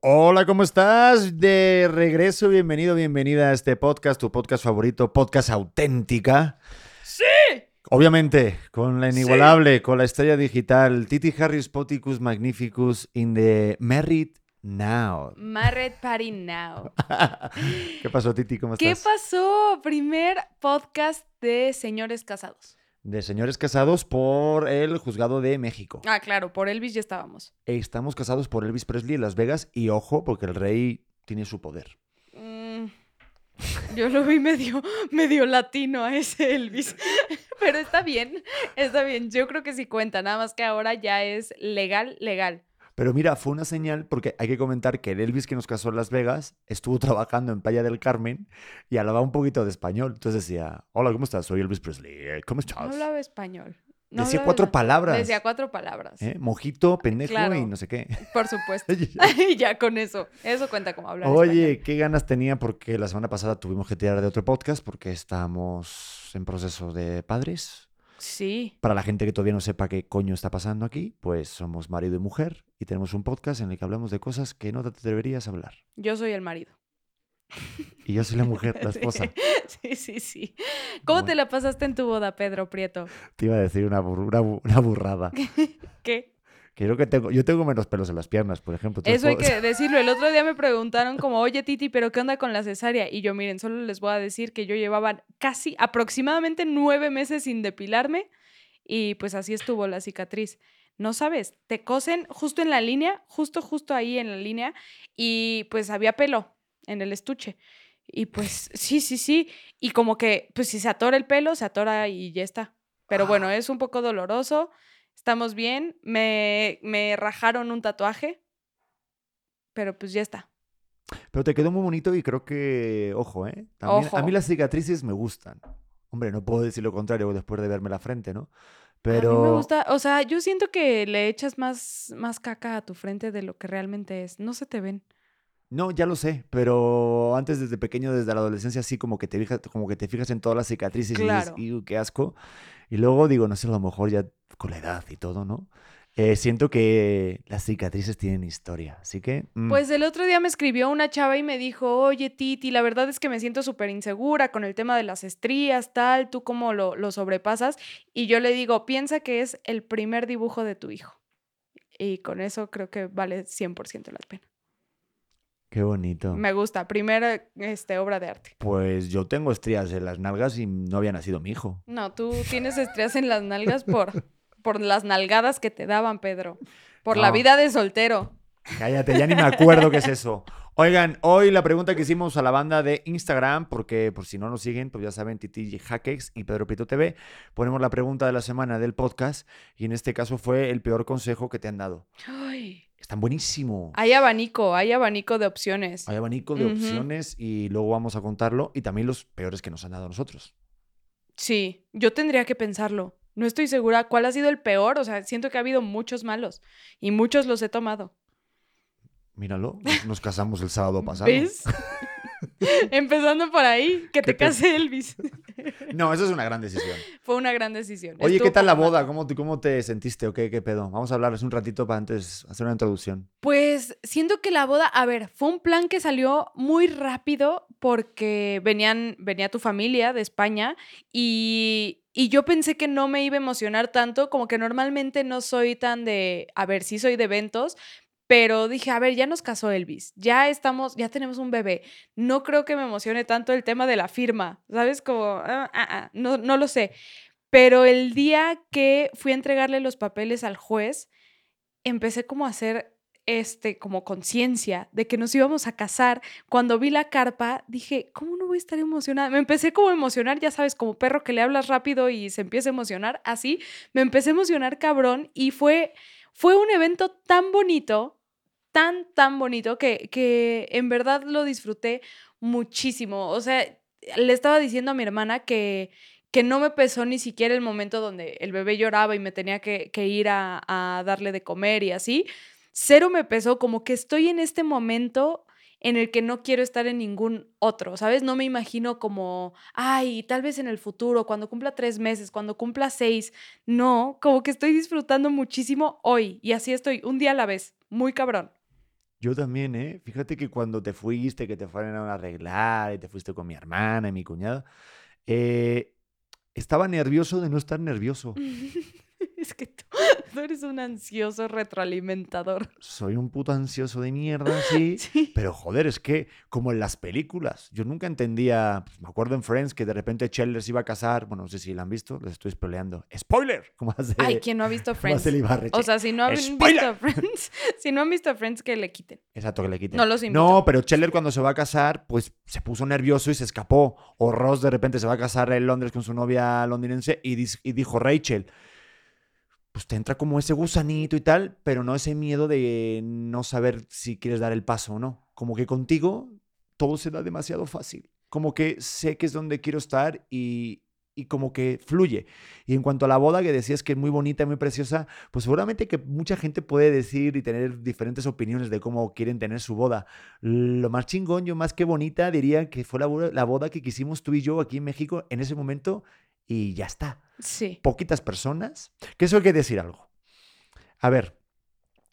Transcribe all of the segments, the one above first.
Hola, ¿cómo estás? De regreso, bienvenido, bienvenida a este podcast, tu podcast favorito, podcast auténtica. ¡Sí! Obviamente, con la inigualable, con la estrella digital, Titi Harris Poticus Magnificus in the Married Now. Married Party Now. ¿Qué pasó, Titi? ¿Cómo ¿Qué estás? pasó? Primer podcast de señores casados. De señores casados por el juzgado de México. Ah, claro, por Elvis ya estábamos. Estamos casados por Elvis Presley en Las Vegas y ojo, porque el rey tiene su poder. Mm, yo lo vi medio, medio latino a ese Elvis. Pero está bien, está bien. Yo creo que sí cuenta, nada más que ahora ya es legal, legal. Pero mira, fue una señal porque hay que comentar que el Elvis que nos casó en Las Vegas estuvo trabajando en Playa del Carmen y hablaba un poquito de español. Entonces decía, hola, ¿cómo estás? Soy Elvis Presley. Eh, ¿Cómo No estás? hablaba español. No Decía cuatro español. palabras. Decía cuatro palabras. ¿Eh? Mojito, pendejo Claro. y no sé qué. Por supuesto. Y ya con eso. Eso cuenta como hablar Oye, español. qué ganas tenía porque la semana pasada tuvimos que tirar de otro podcast porque estamos en proceso de padres. Sí. Para la gente que todavía no sepa qué coño está pasando aquí, pues somos marido y mujer y tenemos un podcast en el que hablamos de cosas que no te deberías hablar. Yo soy el marido. Y yo soy la mujer, la esposa. Sí, sí, sí. ¿Cómo te la pasaste en tu boda, Pedro Prieto? Te iba a decir una, bur- una bu- una burrada. ¿Qué? Creo que tengo, yo tengo menos pelos en las piernas, por ejemplo. Eso hay puedo- que decirlo. El otro día me preguntaron como, oye Titi, pero ¿qué onda con la cesárea? Y yo, miren, solo les voy a decir que yo llevaba casi aproximadamente nueve meses sin depilarme y pues así estuvo la cicatriz. No sabes, te cosen justo en la línea, justo, justo ahí en la línea y pues había pelo en el estuche. Y pues sí, sí, sí. Y como que, pues si se atora el pelo, se atora y ya está. Pero bueno, es un poco doloroso. Estamos bien. Me, me rajaron un tatuaje. Pero pues ya está. Pero te quedó muy bonito y creo que, ojo, ¿eh? También- Ojo. A mí las cicatrices me gustan. Hombre, no puedo decir lo contrario después de verme la frente, ¿no? Pero... A mí me gusta, o sea, yo siento que le echas más, más caca a tu frente de lo que realmente es. No se te ven. No, ya lo sé, pero antes desde pequeño, desde la adolescencia, sí como que te fijas, como que te fijas en todas las cicatrices Claro. y dices, "Iu, qué asco. Y luego digo, no sé, a lo mejor ya con la edad y todo, ¿no? Eh, siento que las cicatrices tienen historia, así que... mm, Pues el otro día me escribió una chava y me dijo, oye Titi, la verdad es que me siento súper insegura con el tema de las estrías, tal, tú cómo lo, lo sobrepasas. Y yo le digo, piensa que es el primer dibujo de tu hijo. Y con eso creo que vale 100% la pena. Qué bonito. Me gusta, primera este, obra de arte. Pues yo tengo estrías en las nalgas y no había nacido mi hijo. No, tú tienes estrías en las nalgas por, por las nalgadas que te daban, Pedro. Por la vida de soltero. Cállate, ya ni me acuerdo qué es eso. Oigan, hoy la pregunta que hicimos a la banda de Instagram, porque por si no nos siguen, pues ya saben, Titi Hackex y Pedro Pito TV, ponemos la pregunta de la semana del podcast y en este caso fue el peor consejo que te han dado. Ay, Están buenísimos. hay abanico, hay abanico de opciones. Hay abanico de opciones y luego vamos a contarlo y también los peores que nos han dado a nosotros. Sí, yo tendría que pensarlo. No estoy segura cuál ha sido el peor. O sea, siento que ha habido muchos malos y muchos los he tomado. Míralo, nos- casamos el sábado pasado. ¿Ves? Empezando por ahí, que ¿Qué te te- case Elvis. No, eso es una gran decisión. Fue una gran decisión. Oye, Estuvo ¿qué tal la boda? ¿Cómo te, ¿Cómo te sentiste o qué, qué pedo? Vamos a hablarles un ratito para antes hacer una introducción. Pues siento que la boda, a ver, fue un plan que salió muy rápido porque venían, venía tu familia de España y, y yo pensé que no me iba a emocionar tanto, como que normalmente no soy tan de, a ver, sí soy de eventos, Pero dije, a ver, ya nos casó Elvis, ya estamos, ya tenemos un bebé. No creo que me emocione tanto el tema de la firma, ¿sabes? Como, ah, ah, ah, no, no lo sé. Pero el día que fui a entregarle los papeles al juez, empecé como a hacer este, como conciencia de que nos íbamos a casar. Cuando vi la carpa, dije, ¿cómo no voy a estar emocionada? Me empecé como a emocionar, ya sabes, como perro que le hablas rápido y se empieza a emocionar, así. Me empecé a emocionar cabrón y fue, fue un evento tan bonito, tan, tan bonito, que, que en verdad lo disfruté muchísimo. O sea, le estaba diciendo a mi hermana que que no me pesó ni siquiera el momento donde el bebé lloraba y me tenía que, ir a, a, darle de comer y así. Cero me pesó, como que estoy en este momento en el que no quiero estar en ningún otro, ¿sabes? No me imagino como, ay, tal vez en el futuro, cuando cumpla tres meses, cuando cumpla seis. No, como que estoy disfrutando muchísimo hoy y así estoy, un día a la vez, muy cabrón. Yo también, ¿eh? Fíjate que cuando te fuiste, que te fueron a arreglar y te fuiste con mi hermana y mi cuñada, eh, estaba nervioso de no estar nervioso. es que tú, eres un ansioso retroalimentador. Soy un puto ansioso de mierda, sí, Pero joder, es que como en las películas, yo nunca entendía, pues, me acuerdo en Friends que de repente Chandler se iba a casar, bueno, no sé si la han visto, les estoy spoileando. ¡Spoiler! Como hace, Ay, ¿quién no ha visto Friends? O sea, si no han visto Friends, si no han visto Friends, que le quiten. Exacto, que le quiten. No los invito. No, pero Chandler cuando se va a casar, pues se puso nervioso y se escapó. O Ross de repente se va a casar en Londres con su novia londinense y, y dijo Rachel, pues te entra como ese gusanito y tal, pero no ese miedo de no saber si quieres dar el paso o no. Como que contigo todo se da demasiado fácil. Como que sé que es donde quiero estar y, y como que fluye. Y en cuanto a la boda que decías que es muy bonita y muy preciosa, pues seguramente que mucha gente puede decir y tener diferentes opiniones de cómo quieren tener su boda. Lo más chingón, yo más que bonita, diría que fue la la boda que quisimos tú y yo aquí en México en ese momento y ya está. Sí. Poquitas personas. Que eso hay que decir algo. A ver,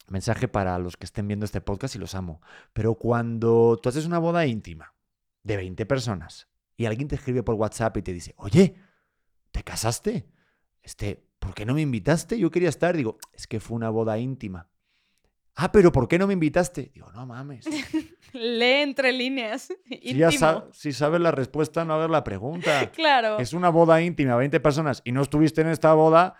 mensaje para los que estén viendo este podcast y los amo. Pero cuando tú haces una boda íntima de 20 personas y alguien te escribe por WhatsApp y te dice, oye, ¿te casaste? Este, ¿por qué no me invitaste? Yo quería estar. Digo, es que fue una boda íntima. Ah, pero ¿por qué no me invitaste? Digo, no mames. Lee entre líneas. Si, ya si sabes la respuesta, no hagas la pregunta. Claro. Es una boda íntima, 20 personas, y no estuviste en esta boda,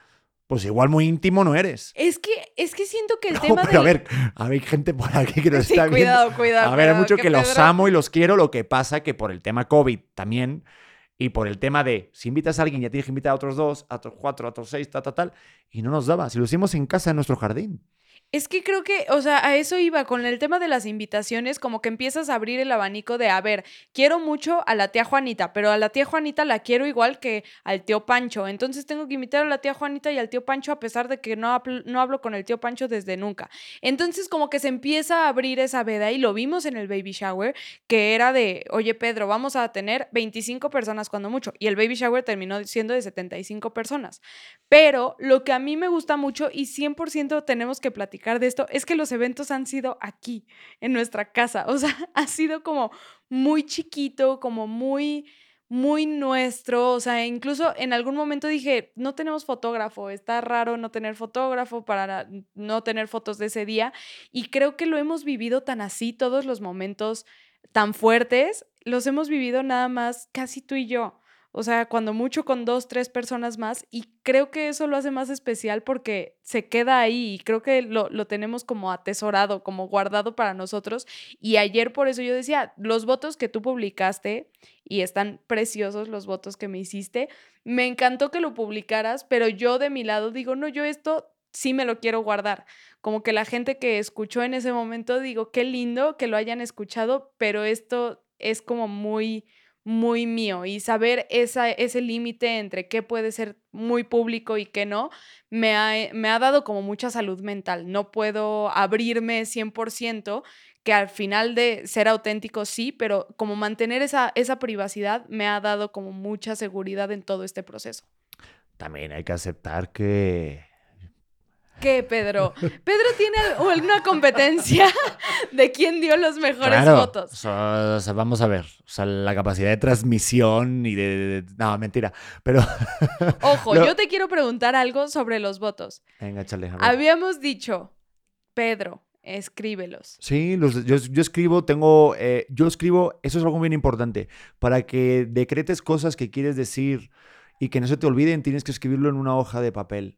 pues igual muy íntimo no eres. Es que, es que siento que el tema pero a ver, hay gente por aquí que nos está cuidado, Cuidado, A ver, hay mucho que, los amo y los quiero, lo que pasa que por el tema COVID también, y por el tema de, si invitas a alguien, ya tienes que invitar a otros dos, a otros cuatro, a otros seis, tal, tal, tal, y no nos daba. Si lo hicimos en casa, en nuestro jardín. Es que creo que, o sea, a eso iba con el tema de las invitaciones, como que empiezas a abrir el abanico de, a ver, quiero mucho a la tía Juanita, pero a la tía Juanita la quiero igual que al tío Pancho. Entonces tengo que invitar a la tía Juanita y al tío Pancho a pesar de que no, no hablo con el tío Pancho desde nunca. Entonces como que se empieza a abrir esa veda y lo vimos en el baby shower, que era de, oye Pedro, vamos a tener 25 personas cuando mucho. Y el baby shower terminó siendo de 75 personas. Pero lo que a mí me gusta mucho y 100% tenemos que platicar de esto es que los eventos han sido aquí, en nuestra casa. O sea, ha sido como muy chiquito, como muy, muy nuestro. O sea, incluso en algún momento dije, no tenemos fotógrafo, está raro no tener fotógrafo para no tener fotos de ese día. Y creo que lo hemos vivido tan así, todos los momentos tan fuertes, los hemos vivido nada más casi tú y yo. O sea, cuando mucho con dos, tres personas más. Y creo que eso lo hace más especial porque se queda ahí y creo que lo, lo, tenemos como atesorado, como guardado para nosotros. Y ayer por eso yo decía, los votos que tú publicaste, y están preciosos los votos que me hiciste, me encantó que lo publicaras, pero yo de mi lado digo, no, yo esto sí me lo quiero guardar. Como que la gente que escuchó en ese momento, digo, qué lindo que lo hayan escuchado, pero esto es como muy muy mío y saber esa, ese límite entre qué puede ser muy público y qué no, me ha, eh, me ha dado como mucha salud mental. No puedo abrirme 100%, que al final de ser auténtico sí, pero como mantener esa, esa privacidad me ha dado como mucha seguridad en todo este proceso. También hay que aceptar que ¿Qué, Pedro? Pedro tiene alguna competencia de quién dio los mejores votos. O sea, vamos a ver. O sea, la capacidad de transmisión y de. no, mentira. Pero. Ojo, yo te quiero preguntar algo sobre los votos. Venga, échale. Habíamos dicho, Pedro, escríbelos. Sí, los- yo, yo escribo, tengo, eh, yo escribo, eso es algo bien importante, para que decretes cosas que quieres decir y que no se te olviden, tienes que escribirlo en una hoja de papel,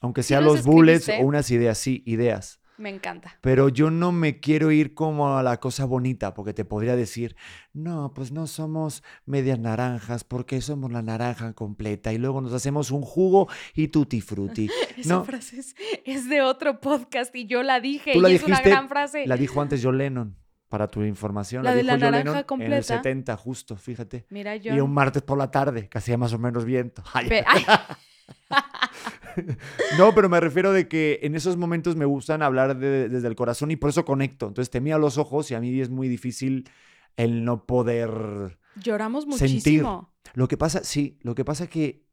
aunque ¿Sí sean los bullets o unas ideas, sí, ideas. Me encanta. Pero yo no me quiero ir como a la cosa bonita, porque te podría decir, no, pues no somos medias naranjas, porque somos la naranja completa y luego nos hacemos un jugo y tutti frutti. Esa No, frase es, es de otro podcast y yo la dije Tú y la es una dijiste, gran frase. la dijo antes John Lennon, para tu información. La de dijo la John naranja Lennon En el completa. 70, justo, fíjate. Mira, Y yo. un martes por la tarde, que hacía más o menos viento. Ay, No, pero me refiero de que en esos momentos me gustan hablar de- desde el corazón y por eso conecto. Entonces te miro a los ojos y a mí es muy difícil el no poder Lloramos sentir. muchísimo. Lo que pasa, sí, lo que pasa que,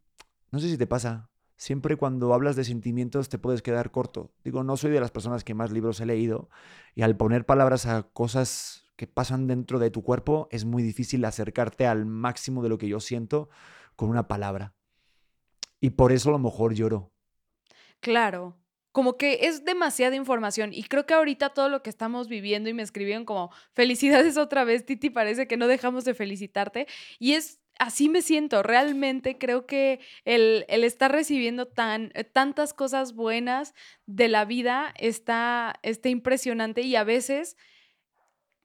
no sé si te pasa, siempre cuando hablas de sentimientos te puedes quedar corto. Digo, no soy de las personas que más libros he leído y al poner palabras a cosas que pasan dentro de tu cuerpo es muy difícil acercarte al máximo de lo que yo siento con una palabra. Y por eso a lo mejor lloro. Claro. Como que es demasiada información y creo que ahorita todo lo que estamos viviendo y me escribieron como felicidades otra vez, Titi, parece que no dejamos de felicitarte y es así me siento, realmente creo que el, el estar recibiendo tan, eh, tantas cosas buenas de la vida está, está impresionante y a veces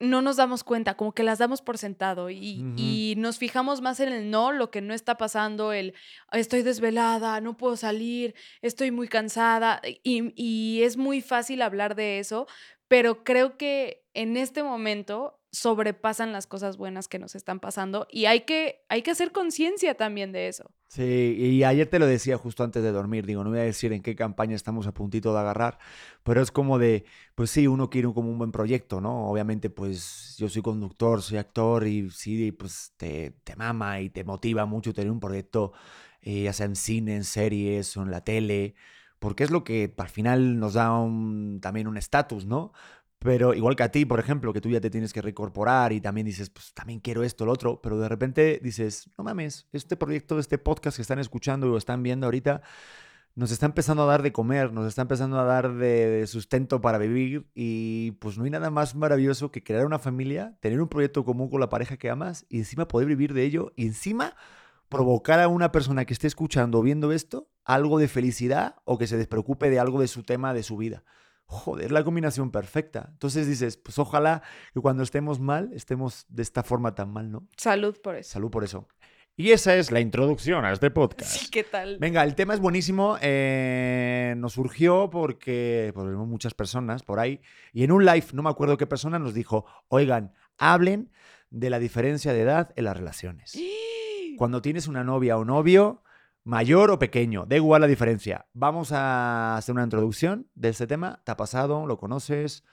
no nos damos cuenta, como que las damos por sentado y, y nos fijamos más en el no, lo que no está pasando, el estoy desvelada, no puedo salir, estoy muy cansada y, y es muy fácil hablar de eso, pero creo que en este momento sobrepasan las cosas buenas que nos están pasando y hay que, hay que hacer conciencia también de eso. Sí, y ayer te lo decía justo antes de dormir, digo, no voy a decir en qué campaña estamos a puntito de agarrar, pero es como de, pues sí, uno quiere un- como un buen proyecto, ¿no? Obviamente, pues yo soy conductor, soy actor y sí, pues te, te mama y te motiva mucho tener un proyecto, eh, ya sea en cine, en series o en la tele, porque es lo que al final nos da también un estatus, ¿no? Pero igual que a ti, por ejemplo, que tú ya te tienes que reincorporar y también dices, pues también quiero esto, lo otro, pero de repente dices, no mames, este proyecto, este podcast que están escuchando o están viendo ahorita, nos está empezando a dar de comer, nos está empezando a dar de, de sustento para vivir y pues no hay nada más maravilloso que crear una familia, tener un proyecto común con la pareja que amas y encima poder vivir de ello y encima provocar a una persona que esté escuchando o viendo esto algo de felicidad o que se despreocupe de algo de su tema, de su vida. Joder, la combinación perfecta. Entonces dices, pues ojalá que cuando estemos mal, estemos de esta forma tan mal, ¿no? Salud por eso. Salud por eso. Y esa es la introducción a este podcast. Sí, ¿qué tal? Venga, el tema es buenísimo. eh, nos surgió porque pues, vemos muchas personas por ahí. Y en un live, no me acuerdo qué persona, nos dijo: Oigan, hablen de la diferencia de edad en las relaciones. Cuando tienes una novia o novio, mayor o pequeño, da igual la diferencia. Vamos a hacer una introducción de este tema. ¿Te ha pasado? ¿Lo conoces?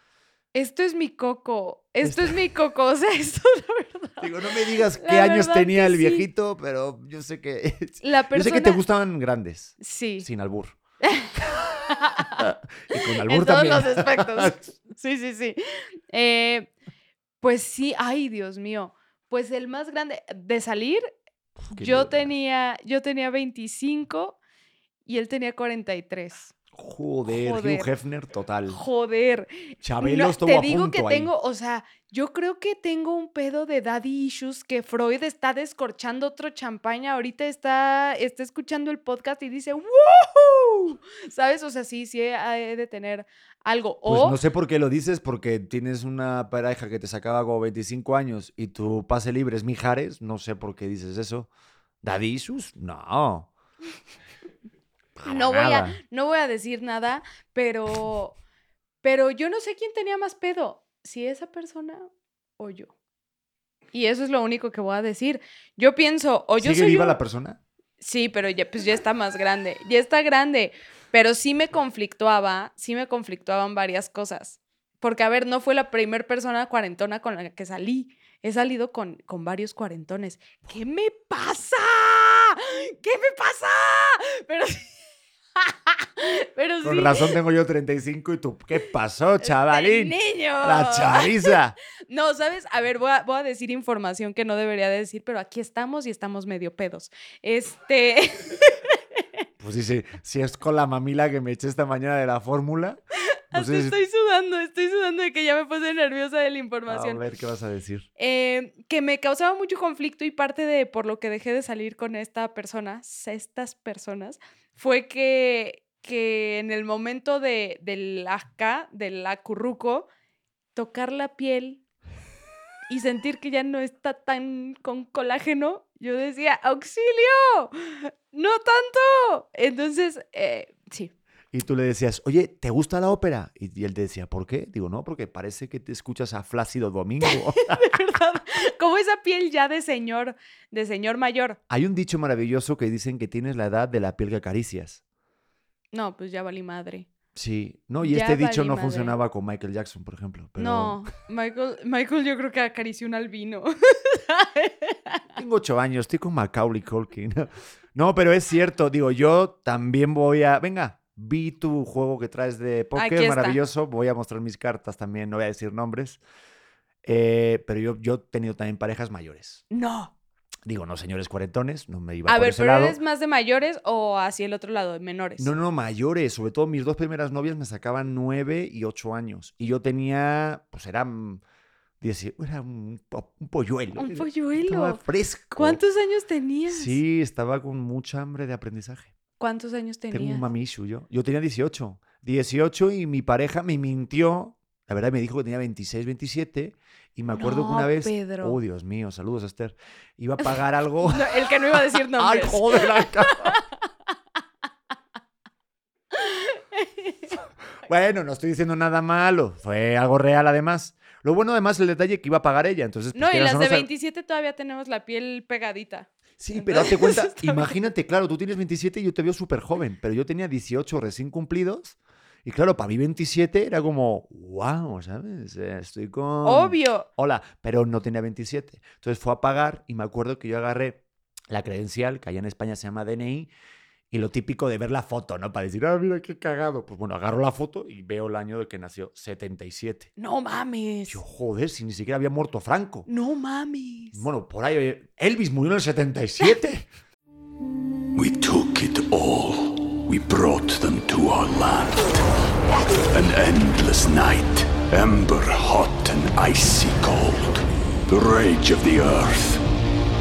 Esto es mi coco. Esto es mi coco. O sea, esto es la verdad. Digo, no me digas La qué años tenía el sí. viejito, pero yo sé que. La Yo persona... sé que te gustaban grandes, Sí. sin albur. y con albur en todos también. los aspectos. Sí, sí, sí. Eh, pues sí, ay, Dios mío. Pues el más grande de salir, yo tenía, yo tenía 25 y él tenía 43. Joder, Joder. Hugh Hefner total. Joder. Chabelo No, estuvo te a digo punto que ahí. tengo, o sea, yo creo que tengo un pedo de daddy issues que Freud está descorchando otro champaña. Ahorita está, está escuchando el podcast y dice, ¡Woohoo! ¿Sabes? O sea, sí, sí he, de tener algo. Pues O no sé por qué lo dices, porque tienes una pareja que te sacaba como 25 años y tu pase libre es Mijares. No sé por qué dices eso. ¿Daddy issues? No. Para no voy, a, no voy a decir nada, pero, pero yo no sé quién tenía más pedo, si esa persona o yo. Y eso es lo único que voy a decir. Yo pienso, o yo ¿Sigue soy viva un- la persona? Sí, pero ya, pues ya está más grande, ya está grande. Pero sí me conflictuaba, sí me conflictuaban varias cosas. Porque, a ver, no fue la primer persona cuarentona con la que salí. He salido con, con varios cuarentones. ¿Qué me pasa? ¿Qué me pasa? Pero sí. pero sí. Con razón tengo yo 35 y tú, ¿qué pasó, este chavalín? niño. La chaviza. No, ¿sabes? A ver, voy a, voy a decir información que no debería de decir, pero aquí estamos y estamos medio pedos. Este. Pues dice, si es con la mamila que me eché esta mañana de la fórmula, sé si- estoy sudando, estoy sudando de que ya me puse nerviosa de la A información. ver, ¿qué vas a decir? Eh, que me causaba mucho conflicto y parte de por lo que dejé de salir con esta persona, estas personas, fue que, que en el momento de, del acá, del acurruco, tocar la piel y sentir que ya no está tan con colágeno, yo decía, auxilio, no tanto. Entonces, eh, sí, Y tú le decías, oye, ¿te gusta la ópera? Y, y él te decía, ¿por qué? Digo, no, porque parece que te escuchas a Flácido Domingo. de verdad, como esa piel ya de señor, de señor mayor. Hay un dicho maravilloso que dicen que tienes la edad de la piel que acaricias. No, pues ya valí madre. Sí, no, y Ya este dicho no madre. funcionaba con Michael Jackson, por ejemplo. Pero No, Michael, Michael yo creo que acarició un albino. Tengo ocho años, estoy con Macaulay Culkin. No, pero es cierto, digo, yo también voy a... Venga, vi tu juego que traes de póker, maravilloso. Voy a mostrar mis cartas también, no voy a decir nombres. Eh, pero yo, yo he tenido también parejas mayores. no. Digo, no señores cuarentones, no me iba A por ver, ese pero lado. eres más de mayores o hacia el otro lado, de menores. No, no, mayores. Sobre todo mis dos primeras novias me sacaban nueve y ocho años. Y yo tenía, pues eran... Era un, un polluelo. Un polluelo. Estaba fresco. ¿Cuántos años tenías? Sí, estaba con mucha hambre de aprendizaje. ¿Cuántos años tenías? Tengo un mamishu yo. Yo tenía 18. 18 y mi pareja me mintió. La verdad me dijo que tenía 26, 27. Y me acuerdo que una vez. Pedro. Oh, Dios mío, saludos, Esther. Iba a pagar algo. No, el que no iba a decir ¡Ay, nombres. joder! ay, cabrón! bueno, no estoy diciendo nada malo. Fue algo real, además. Lo bueno, además, el detalle que iba a pagar ella. Entonces, pues, no, y las de sab- 27 todavía tenemos la piel pegadita. Sí, pero date cuenta, imagínate, claro, tú tienes 27 y yo te veo súper joven, pero yo tenía 18 recién cumplidos. Y claro, para mí 27 era como, wow, ¿sabes? Eh, Estoy con... Obvio. Hola, pero no tenía 27. Entonces fue a pagar y me acuerdo que yo agarré la credencial, que allá en España se llama DNI, y lo típico de ver la foto, ¿no? Para decir, ah, mira qué cagado. Pues bueno, agarro la foto y veo el año de que nació, 77. No mames. Yo, joder, si ni siquiera había muerto Franco. No mames. Bueno, por ahí, Elvis murió en el 77. We took it all. We brought them to our land. An endless night, ember hot and icy cold. The rage of the earth.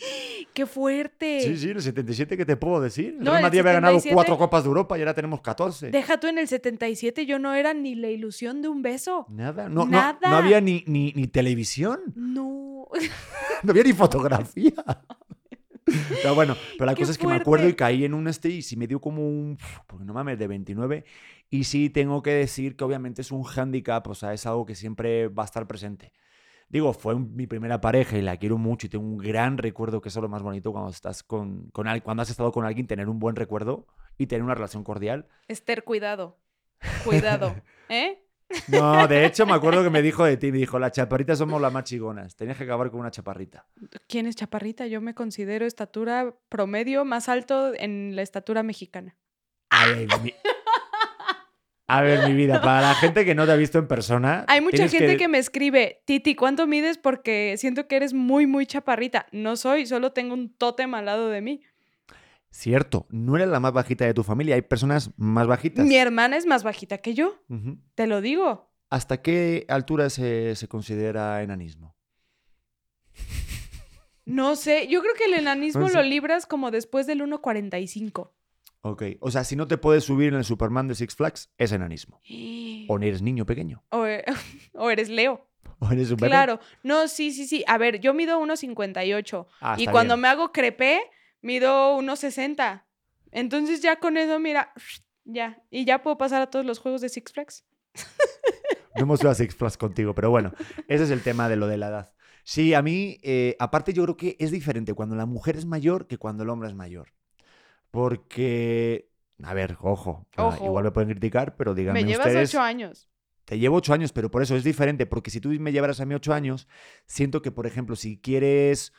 Qué fuerte. Sí, sí, en el 77, ¿qué te puedo decir? No, Real Madrid había ganado 77 cuatro Copas de Europa y ahora tenemos 14. Deja tú en el 77, yo no era ni la ilusión de un beso. Nada, no, no- Nada. no había ni, ni, ni televisión, No. no había ni fotografía. Pero bueno, pero la Qué cosa es que me acuerdo y fuerte. caí en un este y sí me dio como un, porque no mames, de 29. Y sí tengo que decir que obviamente es un hándicap, o sea, es algo que siempre va a estar presente. Digo, fue un- mi primera pareja y la quiero mucho y tengo un gran recuerdo, que eso es lo más bonito cuando estás con, con al- cuando has estado con alguien, tener un buen recuerdo y tener una relación cordial. Esther, cuidado. Cuidado. ¿Eh? No, de hecho me acuerdo que me dijo de ti, me dijo, las chaparritas somos las más chigonas, tenías que acabar con una chaparrita. ¿Quién es chaparrita? Yo me considero estatura promedio más alto en la estatura mexicana. A ver, mi... A ver, mi vida, para la gente que no te ha visto en persona. Hay mucha gente que... me escribe, Titi, ¿cuánto mides? Porque siento que eres muy, muy chaparrita. No soy, solo tengo un tótem al lado de mí. Cierto, no eres la más bajita de tu familia, hay personas más bajitas. Mi hermana es más bajita que yo, te lo digo. ¿Hasta qué altura se, se considera enanismo? No sé, yo creo que el enanismo No sé. lo libras como después del 1.45. Ok, o sea, si no te puedes subir en el Superman de Six Flags, es enanismo. O eres niño pequeño, O, o eres Leo. o eres un bebé. Claro. No, sí, sí, sí. A ver, yo mido 1.58. Ah, y cuando bien. me hago crepé, mido 1.60. Entonces ya con eso, mira, ya. Y ya puedo pasar a todos los juegos de Six Flags. No hemos ido a Six Flags contigo, pero bueno, ese es el tema de lo de la edad. Sí, a mí, eh, aparte yo creo que es diferente cuando la mujer es mayor que cuando el hombre es mayor. Porque, a ver, ojo, Ojo. igual me pueden criticar, pero díganme me llevas ustedes, ocho años. te llevo ocho años, pero por eso es diferente, porque si tú me llevaras a mí ocho años, siento que, por ejemplo, si quieres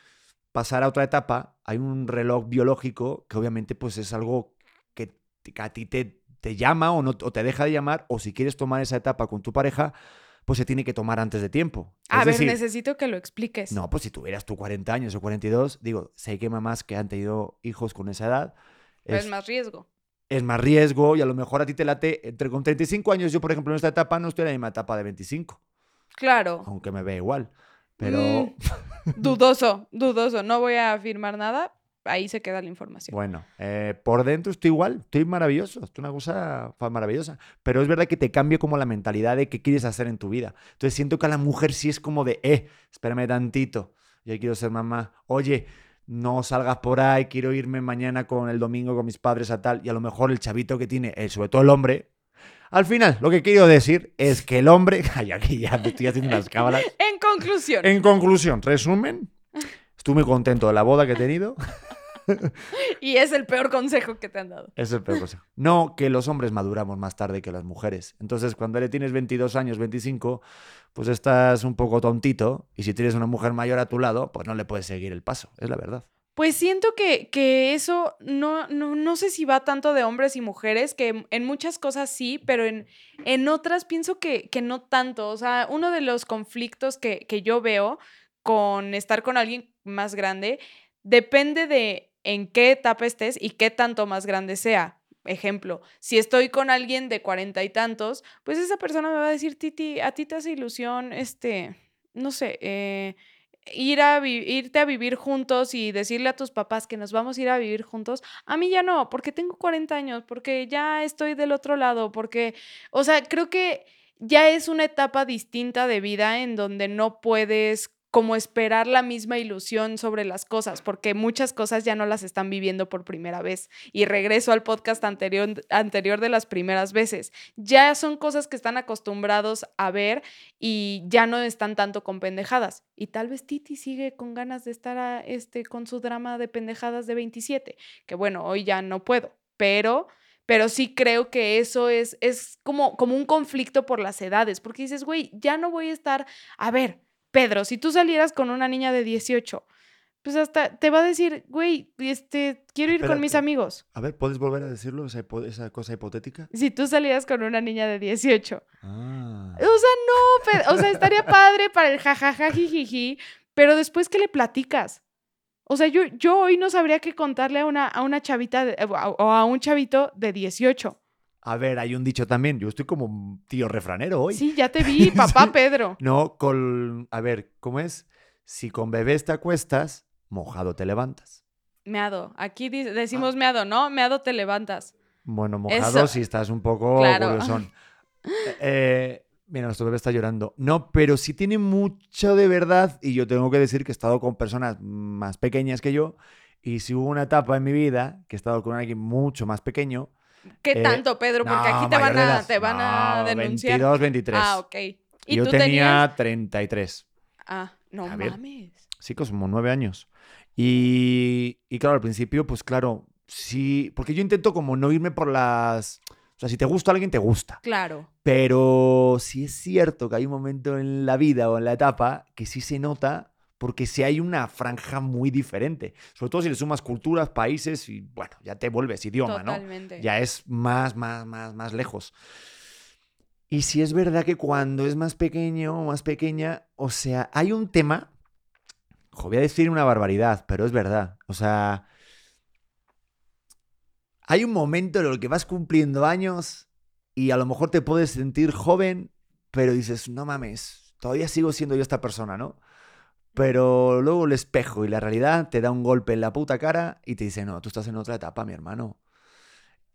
pasar a otra etapa, hay un reloj biológico que obviamente pues es algo que, que a ti te, te llama o, no, o te deja de llamar, o si quieres tomar esa etapa con tu pareja, pues se tiene que tomar antes de tiempo. A es ver, decir, necesito que lo expliques. no, pues si tuvieras tú 40 años o 42, digo, sé que mamás que han tenido hijos con esa edad, Pero es, es más riesgo. es más riesgo y a lo mejor a ti te late, entre con 35 años, yo por ejemplo en esta etapa no estoy en la misma etapa de 25, Claro. aunque me ve igual. Pero Mm, dudoso, dudoso. No voy a afirmar nada. Ahí se queda la información. bueno, eh, por dentro estoy igual, estoy maravilloso, estoy una cosa maravillosa. Pero es verdad que te cambia como la mentalidad de qué quieres hacer en tu vida. Entonces siento que a la mujer sí es como de, eh, espérame tantito, yo quiero ser mamá. Oye, no salgas por ahí, quiero irme mañana con el domingo con mis padres a tal. Y a lo mejor el chavito que tiene, eh, sobre todo el hombre. Al final, lo que quiero decir es que el hombre. Ay, aquí ya me estoy haciendo unas cábalas. En conclusión, En conclusión, resumen, estoy muy contento de la boda que he tenido. y es el peor consejo que te han dado. Es el peor consejo. No, que los hombres maduramos más tarde que las mujeres. Entonces, cuando le tienes 22 años, 25, pues estás un poco tontito. Y si tienes una mujer mayor a tu lado, pues no le puedes seguir el paso. Es la verdad. Pues siento que, que eso no, no, no sé si va tanto de hombres y mujeres, que en muchas cosas sí, pero en, en otras pienso que, que no tanto. O sea, uno de los conflictos que, que yo veo con estar con alguien más grande depende de en qué etapa estés y qué tanto más grande sea. Ejemplo, si estoy con alguien de cuarenta y tantos, pues esa persona me va a decir, Titi, a ti te hace ilusión, este, no sé, eh, ir a irte a vivir juntos y decirle a tus papás que nos vamos a ir a vivir juntos, a mí ya no, porque tengo 40 años, porque ya estoy del otro lado, porque, o sea, creo que ya es una etapa distinta de vida en donde no puedes como esperar la misma ilusión sobre las cosas, porque muchas cosas ya no las están viviendo por primera vez. Y regreso al podcast anterior, anterior de las primeras veces. Ya son cosas que están acostumbrados a ver y ya no están tanto con pendejadas. Y tal vez Titi sigue con ganas de estar a- este, con su drama de pendejadas de 27, que bueno, hoy ya no puedo, pero... Pero sí creo que eso es, es como, como un conflicto por las edades, porque dices, güey, ya no voy a estar, a ver, Pedro, si tú salieras con una niña de 18, pues hasta te va a decir, güey, este, quiero ir con mis amigos. A ver, ¿puedes volver a decirlo, esa, cosa hipotética? Si tú salieras con una niña de 18. Ah. O sea, no, o sea, estaría padre para el jajaja jijiji, pero después que le platicas. O sea, yo, yo hoy no sabría qué contarle a una, a una chavita de- o a- o a un chavito de 18. A ver, hay un dicho también. Yo estoy como un tío refranero hoy. Sí, ya te vi, papá. Pedro. No, con... A ver, ¿cómo es? Si con bebés te acuestas, mojado te levantas. Meado. Aquí decimos meado, ¿no? Meado te levantas. Bueno, mojado Eso. si estás un poco Claro. curiosón. Eh, eh, mira, nuestro bebé está llorando. No, pero sí tiene mucho de verdad y yo tengo que decir que he estado con personas más pequeñas que yo y si hubo una etapa en mi vida que he estado con alguien mucho más pequeño. ¿Qué Eh, tanto, Pedro? Porque no, aquí te van a, edad. te van a No, denunciar. 22, 23. Ah, ok. ¿Y yo tú tenía tenías? 33. Ah, no A mames. Sí, como nueve años. Y, y claro, al principio, pues claro, sí, porque yo intento como no irme por las... O sea, si te gusta alguien, te gusta. Claro. Pero sí es cierto que hay un momento en la vida o en la etapa que sí se nota porque sí hay una franja muy diferente. Sobre todo si le sumas culturas, países y bueno, ya te vuelves idioma, ¿no? Totalmente. Ya es más, más, más, más lejos. Y si es verdad que cuando es más pequeño o más pequeña, o sea, hay un tema, jo, voy a decir una barbaridad, pero es verdad. O sea, hay un momento en el que vas cumpliendo años y a lo mejor te puedes sentir joven, pero dices, no mames, todavía sigo siendo yo esta persona, ¿no? Pero luego el espejo y la realidad te da un golpe en la puta cara y te dice, no, tú estás en otra etapa, mi hermano.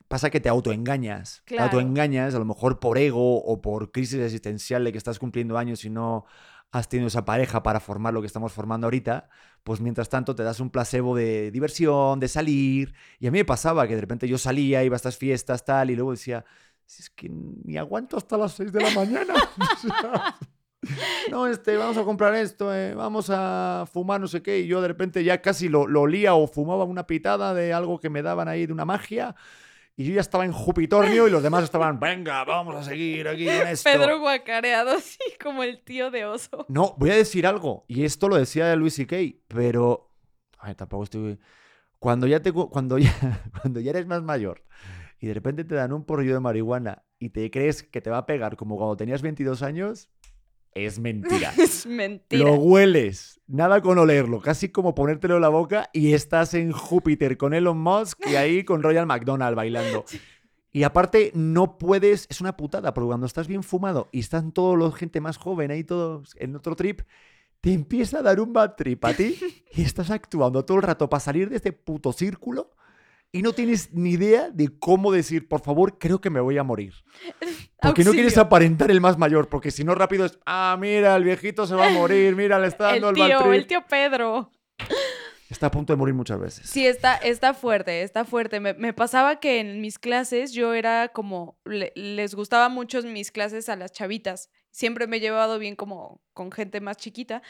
Pasa que te autoengañas. Te Claro. autoengañas, a lo mejor por ego o por crisis existencial de que estás cumpliendo años y no has tenido esa pareja para formar lo que estamos formando ahorita, pues mientras tanto te das un placebo de diversión, de salir. Y a mí me pasaba que de repente yo salía, iba a estas fiestas, tal, y luego decía, si es que ni aguanto hasta las 6 de la mañana. No, este, vamos a comprar esto, eh, vamos a fumar no sé qué, y yo de repente ya casi lo, lo olía o fumaba una pitada de algo que me daban ahí de una magia, y yo ya estaba en Jupitornio y los demás estaban, venga, vamos a seguir aquí con esto. Pedro guacareado así como el tío de oso. No, voy a decir algo, y esto lo decía Luis C.K., pero... Ay, tampoco estoy... Cuando ya, te, cu- cuando, ya, cuando ya eres más mayor y de repente te dan un porrillo de marihuana y te crees que te va a pegar como cuando tenías 22 años, es mentira. Es mentira. Lo hueles, nada con olerlo, casi como ponértelo en la boca y estás en Júpiter con Elon Musk y ahí con Royal McDonald bailando. Y aparte, no puedes, es una putada, porque cuando estás bien fumado y están todos los gente más joven ahí todos en otro trip, te empieza a dar un bad trip a ti y estás actuando todo el rato para salir de este puto círculo y no tienes ni idea de cómo decir, por favor, creo que me voy a morir. Porque no quieres Auxilio. aparentar el más mayor, porque si no rápido es, ah, mira, el viejito se va a morir, mira, le está dando El el, tío, trip. el tío Pedro. Está a punto de morir muchas veces. Sí, está, está fuerte, está fuerte. Me, me pasaba que en mis clases yo era como, le- les gustaba mucho mis clases a las chavitas. Siempre me he llevado bien como con gente más chiquita,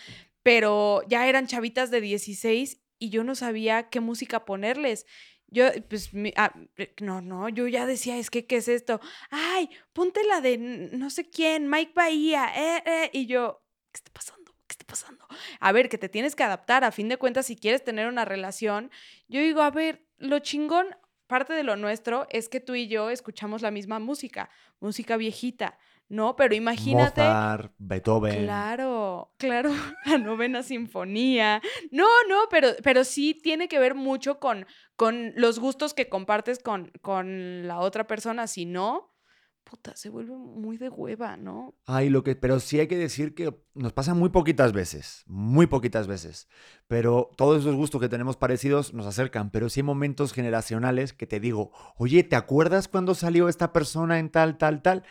pero ya eran chavitas de 16 y yo no sabía qué música ponerles. Yo, pues, mi- ah, eh, no, no, yo ya decía, es que, ¿qué es esto? Ay, ponte la de no sé quién, Mike Bahía, eh, eh", y yo, ¿qué está pasando? ¿Qué está pasando? A ver, que te tienes que adaptar, a fin de cuentas, si quieres tener una relación, yo digo, a ver, lo chingón, parte de lo nuestro es que tú y yo escuchamos la misma música, música viejita, ¿no? Pero imagínate... Mozart, Beethoven. Claro, claro, la novena sinfonía. No, no, pero, pero sí tiene que ver mucho con, con los gustos que compartes con, con la otra persona. Si no, puta, se vuelve muy de hueva, ¿no? Ay, lo que, pero sí hay que decir que nos pasa muy poquitas veces, muy poquitas veces. Pero todos esos gustos que tenemos parecidos nos acercan. Pero sí hay momentos generacionales que te digo, oye, ¿te acuerdas cuando salió esta persona en tal, tal, tal?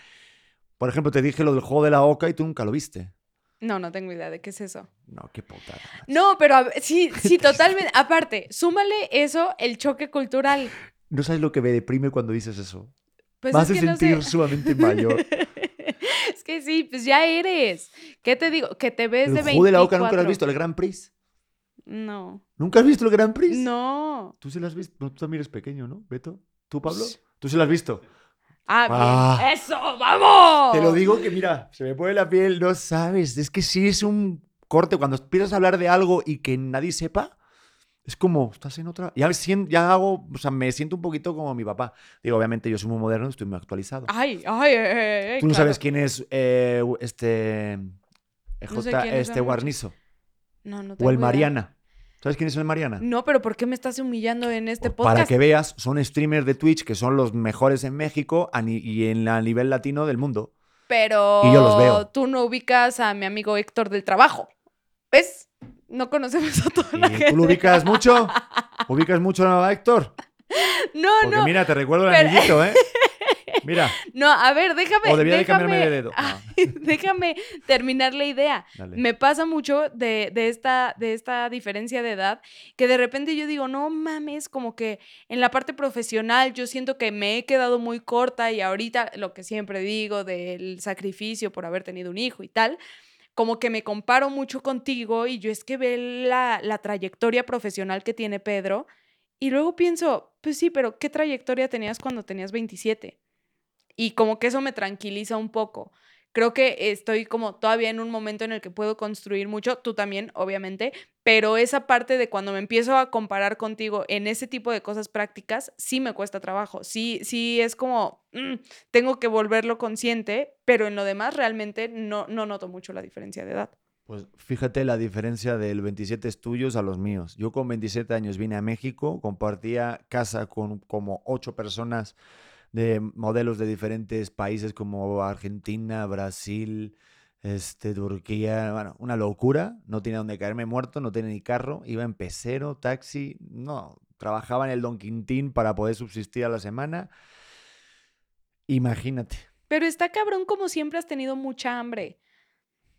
Por ejemplo, te dije lo del juego de la oca y tú nunca lo viste. No, no tengo idea de qué es eso. No, qué putada. No, pero a sí, sí, totalmente. Aparte, súmale eso, el choque cultural. No sabes lo que me deprime cuando dices eso. Pues Vas es a que no sé. sentir sumamente mayor. es que sí, pues ya eres. ¿Qué te digo? Que te ves El de juego de la oca nunca lo has 24. visto, el Grand Prix. No. ¿Nunca has visto el Grand Prix? No. Tú sí lo has visto. No, tú también eres pequeño, ¿no, Beto? ¿Tú, Pablo? ¿Tú sí lo has visto? Ah, bien. Ah. ¡Eso! ¡Vamos! Te lo digo que, mira, se me pone la piel, no sabes. Es que sí es un corte. Cuando empiezas a hablar de algo y que nadie sepa, es como, estás en otra. Ya, ya hago, o sea, me siento un poquito como mi papá. Digo, obviamente yo soy muy moderno, estoy muy actualizado. Ay, ay, ay, ay, ay, Tú no claro. sabes quién es eh, este. eh, No sé J, quién es, este Guarnizo. No, no O tengo el idea. Mariana. ¿Sabes quién es el Mariana? No, pero ¿por qué me estás humillando en este Pues podcast? Para que veas, son streamers de Twitch que son los mejores en México y en la- a nivel latino del mundo. Pero Y yo los veo. tú no ubicas a mi amigo Héctor del trabajo. ¿Ves? No conocemos a toda la ¿Y gente. tú lo ubicas mucho? ¿Ubicas mucho a Héctor? No, Porque no. mira, te recuerdo el pero- anillito, ¿eh? Mira, No, a ver, déjame. o debía de déjame, cambiarme de dedo. Ay, déjame terminar la idea. dale. Me pasa mucho de, de esta, de esta diferencia de edad que de repente yo digo, no mames, como que en la parte profesional yo siento que me he quedado muy corta y ahorita lo que siempre digo del sacrificio por haber tenido un hijo y tal, como que me comparo mucho contigo y yo es que ve la, la trayectoria profesional que tiene Pedro y luego pienso, pues sí, pero ¿qué trayectoria tenías cuando tenías 27? Y como que eso me tranquiliza un poco. Creo que estoy como todavía en un momento en el que puedo construir mucho, tú también, obviamente, pero esa parte de cuando me empiezo a comparar contigo en ese tipo de cosas prácticas, sí me cuesta trabajo, sí, sí es como, mm, tengo que volverlo consciente, pero en lo demás realmente no, no noto mucho la diferencia de edad. Pues fíjate la diferencia del 27 tuyos a los míos. Yo con 27 años vine a México, compartía casa con como ocho personas de modelos de diferentes países como Argentina, Brasil, este, Turquía, bueno, una locura. No tenía donde caerme muerto, no tenía ni carro, iba en pecero, taxi, no, trabajaba en el Don Quintín para poder subsistir a la semana. Imagínate. Pero está cabrón como siempre has tenido mucha hambre.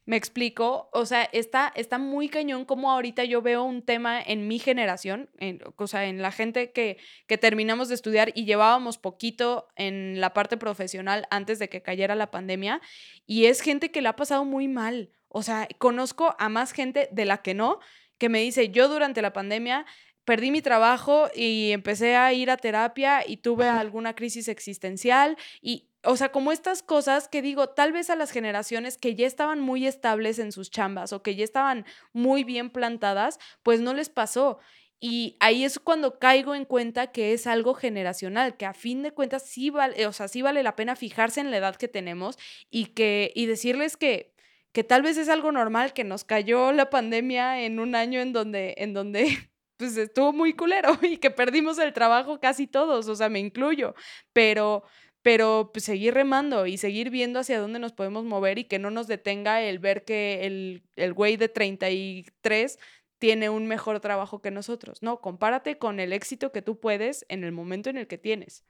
¿Me explico? O sea, está, está muy cañón como ahorita yo veo un tema en mi generación, en, o sea, en la gente que, que terminamos de estudiar y llevábamos poquito en la parte profesional antes de que cayera la pandemia, y es gente que la ha pasado muy mal. O sea, conozco a más gente de la que no, que me dice, yo durante la pandemia perdí mi trabajo y empecé a ir a terapia y tuve alguna crisis existencial y, o sea, como estas cosas que digo, tal vez a las generaciones que ya estaban muy estables en sus chambas o que ya estaban muy bien plantadas, pues no les pasó. Y ahí es cuando caigo en cuenta que es algo generacional, que a fin de cuentas sí vale, o sea, sí vale la pena fijarse en la edad que tenemos y que y decirles que que tal vez es algo normal que nos cayó la pandemia en un año en donde en donde pues estuvo muy culero y que perdimos el trabajo casi todos, o sea, me incluyo, pero pero pues, seguir remando y seguir viendo hacia dónde nos podemos mover y que no nos detenga el ver que el, el güey de 33 tiene un mejor trabajo que nosotros. No, compárate con el éxito que tú puedes en el momento en el que tienes.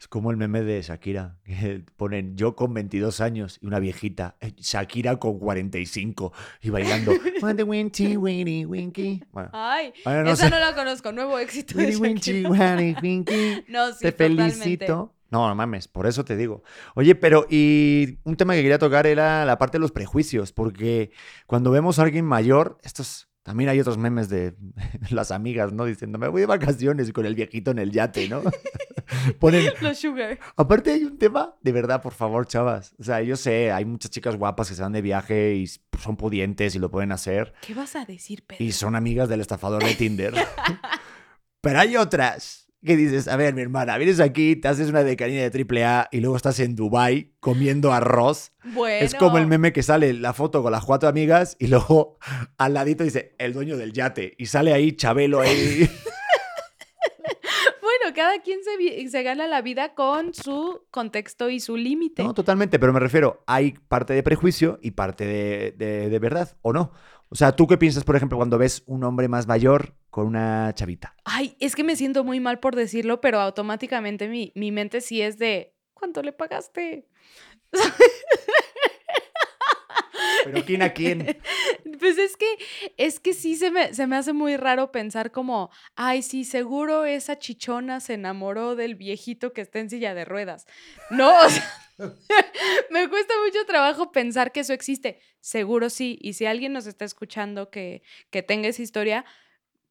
Es como el meme de Shakira, que ponen yo con 22 años y una viejita, eh, Shakira con 45 y bailando. Winky, winky, winky. Bueno, Ay, Bueno, no esa sé. no la conozco, nuevo éxito winky, winky, winky. No, sí, Te totalmente. felicito. No, no mames, por eso te digo. Oye, pero y un tema que quería tocar era la parte de los prejuicios, porque cuando vemos a alguien mayor, estos también hay otros memes de las amigas, ¿no? Diciendo, me voy de vacaciones con el viejito en el yate, ¿no? Ponen, Los sugar. aparte hay un tema, de verdad, por favor, chavas. O sea, yo sé, hay muchas chicas guapas que se van de viaje y son pudientes y lo pueden hacer ¿Qué vas a decir, Pedro? y son amigas del estafador de Tinder. Pero hay otras que dices, a ver, mi hermana, vienes aquí, te haces una decanina de triple A y luego estás en Dubai comiendo arroz. Bueno. Es como el meme que sale la foto con las cuatro amigas y luego al ladito dice, el dueño del yate. Y sale ahí Chabelo ahí. Bueno, cada quien se, se gana la vida con su contexto y su límite. No, totalmente, pero me refiero, hay parte de prejuicio y parte de, de- de verdad, ¿o no? O sea, ¿tú qué piensas, por ejemplo, cuando ves un hombre más mayor con una chavita? Ay, es que me siento muy mal por decirlo, pero automáticamente mi, mi mente sí es de, ¿cuánto le pagaste? ¿Pero quién a quién? Pues es que, es que sí se me, se me hace muy raro pensar como, ay, sí, seguro esa chichona se enamoró del viejito que está en silla de ruedas. No, o sea, me cuesta mucho trabajo pensar que eso existe. Seguro sí, y si alguien nos está escuchando que, que tenga esa historia,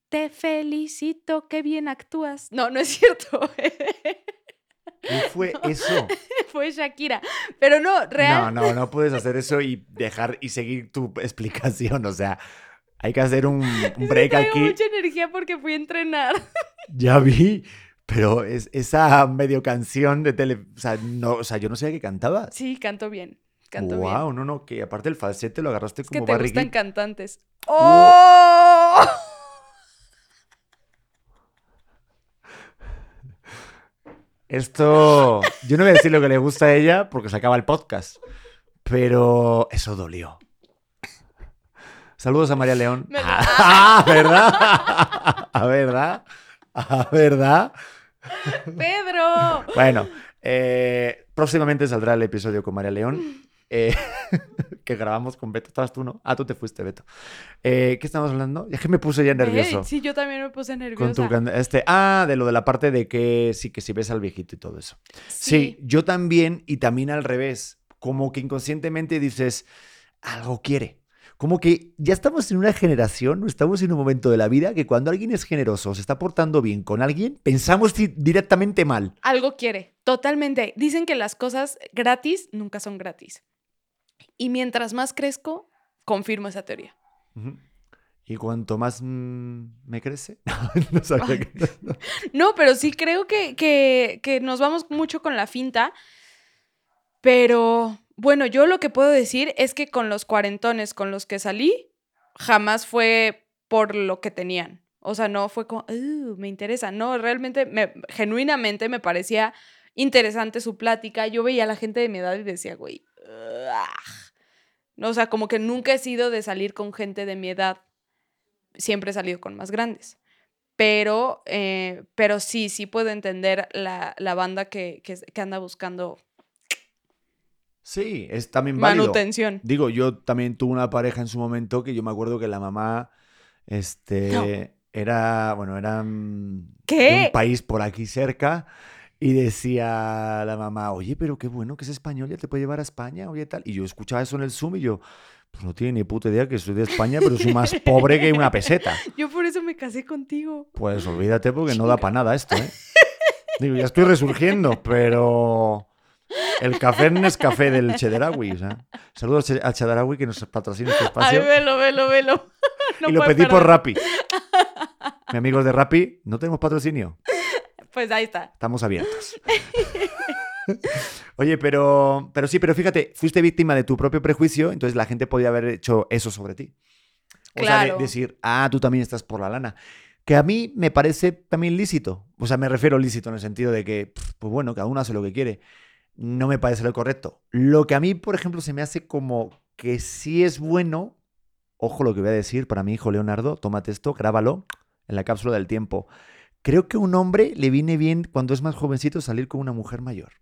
te felicito, qué bien actúas. No, no es cierto. ¿Qué fue eso? Fue Shakira. Pero no, real. No, no, no puedes hacer eso y dejar y seguir tu explicación. O sea, hay que hacer un, break traigo aquí. mucha energía porque fui a entrenar. Ya vi, pero es esa medio canción de tele. O sea, no, o sea, yo no sabía que cantabas. Sí, canto bien. Canto bien. wow, no, no, que aparte el falsete lo agarraste Es que como te gustan cantantes. ¡Oh! Esto, yo no voy a decir lo que le gusta a ella porque se acaba el podcast, pero eso dolió. Saludos a María León. Me Ah, ¿verdad? ¿A verdad? ¿A verdad? ¡Pedro! Bueno, eh, próximamente saldrá el episodio con María León. eh, que grabamos con Beto. ¿Estabas tú, no? Ah, tú te fuiste, Beto. Eh, ¿Qué estamos hablando? Es que me puse ya nervioso. Sí, yo también me puse Con nerviosa. tu este, ah, de lo de la parte de que sí, que si ves al viejito y todo eso. Sí. yo también y también al revés. Como que inconscientemente dices, algo quiere. Como que ya estamos en una generación, estamos en un momento de la vida que cuando alguien es generoso, se está portando bien con alguien, pensamos di- directamente mal. Algo quiere, totalmente. Dicen que las cosas gratis nunca son gratis. Y mientras más crezco, confirmo esa teoría. Y cuanto más mm, me crece, no sabía que- No, pero sí creo que, que, que nos vamos mucho con la finta. Pero bueno, yo lo que puedo decir es que con los cuarentones con los que salí, jamás fue por lo que tenían. O sea, no fue como, "Uh, me interesa. No, realmente, me, genuinamente me parecía interesante su plática. Yo veía a la gente de mi edad y decía, güey, ugh". No, o sea, como que nunca he sido de salir con gente de mi edad. Siempre he salido con más grandes. Pero, eh, pero sí, sí puedo entender la, la banda que, que anda buscando Sí, es también válido. manutención. Digo, yo también tuve una pareja en su momento que yo me acuerdo que la mamá, este, No. era, bueno, era mm, de ¿Qué? un país por aquí cerca y decía la mamá, oye, pero qué bueno que es español, ya te puede llevar a España, oye, tal. Y yo escuchaba eso en el Zoom y yo, pues no tiene ni puta idea que soy de España, pero soy más pobre que una peseta. Yo por eso me casé contigo. Pues olvídate porque no da para nada esto, ¿eh? Digo, ya estoy resurgiendo, pero el café no es café del Chedraui. O sea, saludos al Chedraui que nos patrocina este Ay, espacio. velo, velo, velo. No y lo pedí por. Rappi. Mi amigos de Rappi, no tenemos patrocinio. Pues ahí está. Estamos abiertos. Oye, pero, pero sí, pero fíjate, fuiste víctima de tu propio prejuicio, entonces la gente podía haber hecho eso sobre ti. O sea, de- decir, ah, tú también estás por la lana. Que a mí me parece también lícito. O sea, me refiero lícito en el sentido de que, pues bueno, cada uno hace lo que quiere. No me parece lo correcto. Lo que a mí, por ejemplo, se me hace como que sí es bueno, ojo lo que voy a decir para mi hijo Leonardo, tómate esto, grábalo en la cápsula del tiempo. Creo que a un hombre le viene bien cuando es más jovencito salir con una mujer mayor.